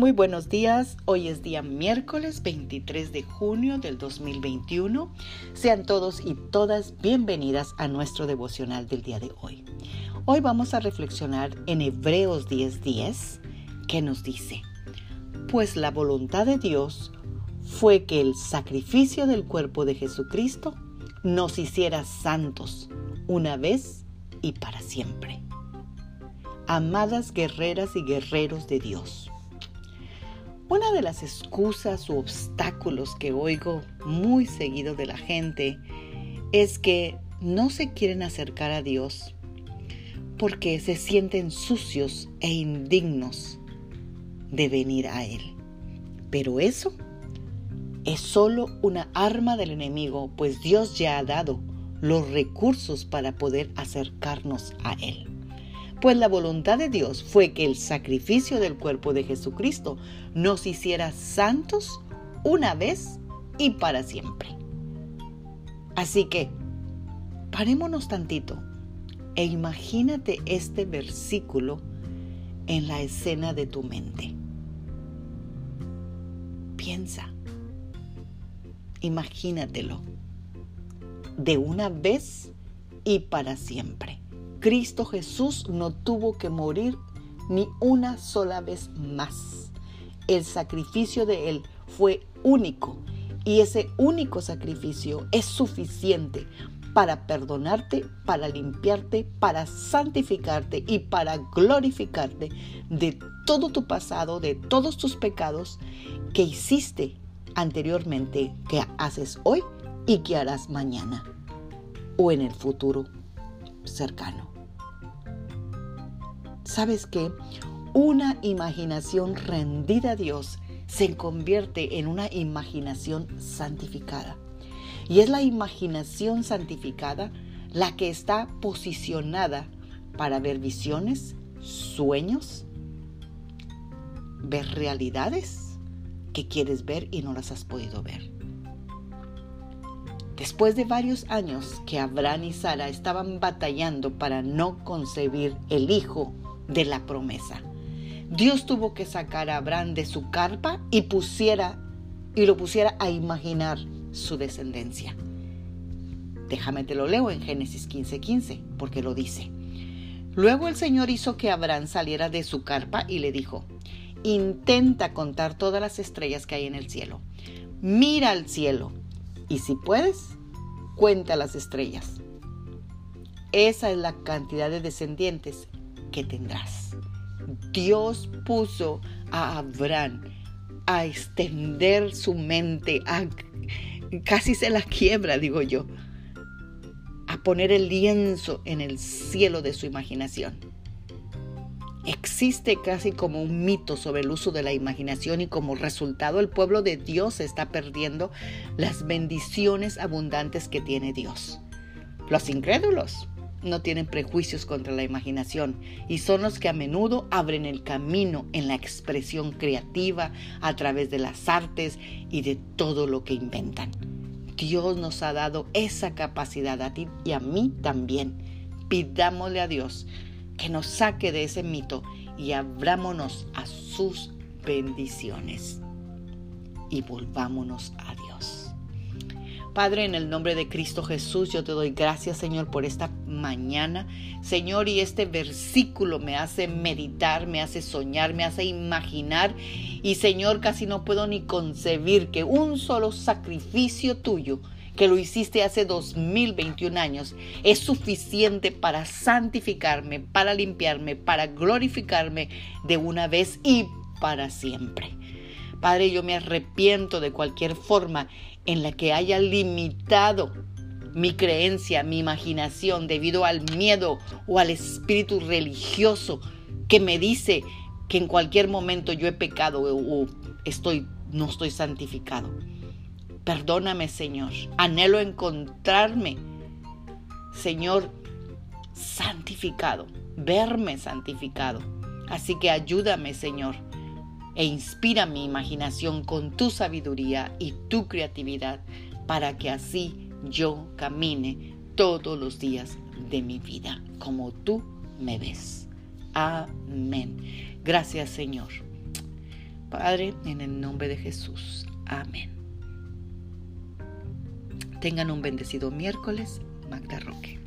Muy buenos días, hoy es día miércoles 23 de junio del 2021. Sean todos y todas bienvenidas a nuestro devocional del día de hoy. Hoy vamos a reflexionar en Hebreos 10:10 que nos dice, pues la voluntad de Dios fue que el sacrificio del cuerpo de Jesucristo nos hiciera santos una vez y para siempre. Amadas guerreras y guerreros de Dios, una de las excusas u obstáculos que oigo muy seguido de la gente es que no se quieren acercar a Dios porque se sienten sucios e indignos de venir a Él. Pero eso es solo una arma del enemigo, pues Dios ya ha dado los recursos para poder acercarnos a Él. Pues la voluntad de Dios fue que el sacrificio del cuerpo de Jesucristo nos hiciera santos una vez y para siempre. Así que, parémonos tantito e imagínate este versículo en la escena de tu mente. Piensa, imagínatelo, de una vez y para siempre. Cristo Jesús no tuvo que morir ni una sola vez más. El sacrificio de Él fue único y ese único sacrificio es suficiente para perdonarte, para limpiarte, para santificarte y para glorificarte de todo tu pasado, de todos tus pecados que hiciste anteriormente, que haces hoy y que harás mañana o en el futuro cercano. ¿Sabes qué? Una imaginación rendida a Dios se convierte en una imaginación santificada. Y es la imaginación santificada la que está posicionada para ver visiones, sueños, ver realidades que quieres ver y no las has podido ver. Después de varios años que Abraham y Sara estaban batallando para no concebir el hijo de la promesa, Dios tuvo que sacar a Abraham de su carpa y pusiera y lo pusiera a imaginar su descendencia. Déjame te lo leo en Génesis 15:15, porque lo dice. Luego el Señor hizo que Abraham saliera de su carpa y le dijo, intenta contar todas las estrellas que hay en el cielo. Mira al cielo y si puedes, cuenta las estrellas. Esa es la cantidad de descendientes que tendrás. Dios puso a Abraham a extender su mente, a, casi se la quiebra, digo yo, a poner el lienzo en el cielo de su imaginación. Existe casi como un mito sobre el uso de la imaginación y como resultado el pueblo de Dios está perdiendo las bendiciones abundantes que tiene Dios. Los incrédulos no tienen prejuicios contra la imaginación y son los que a menudo abren el camino en la expresión creativa a través de las artes y de todo lo que inventan. Dios nos ha dado esa capacidad a ti y a mí también. Pidámosle a Dios que nos saque de ese mito y abrámonos a sus bendiciones y volvámonos a Dios. Padre, en el nombre de Cristo Jesús, yo te doy gracias, Señor, por esta mañana. Señor, y este versículo me hace meditar, me hace soñar, me hace imaginar. Y Señor, casi no puedo ni concebir que un solo sacrificio tuyo que lo hiciste hace 2021 años, es suficiente para santificarme, para limpiarme, para glorificarme de una vez y para siempre. Padre, yo me arrepiento de cualquier forma en la que haya limitado mi creencia, mi imaginación debido al miedo o al espíritu religioso que me dice que en cualquier momento yo he pecado o estoy no estoy santificado. Perdóname, Señor. Anhelo encontrarme, Señor, santificado, verme santificado. Así que ayúdame, Señor, e inspira mi imaginación con tu sabiduría y tu creatividad para que así yo camine todos los días de mi vida como tú me ves. Amén. Gracias, Señor. Padre, en el nombre de Jesús. Amén. Tengan un bendecido miércoles, Magda Roque.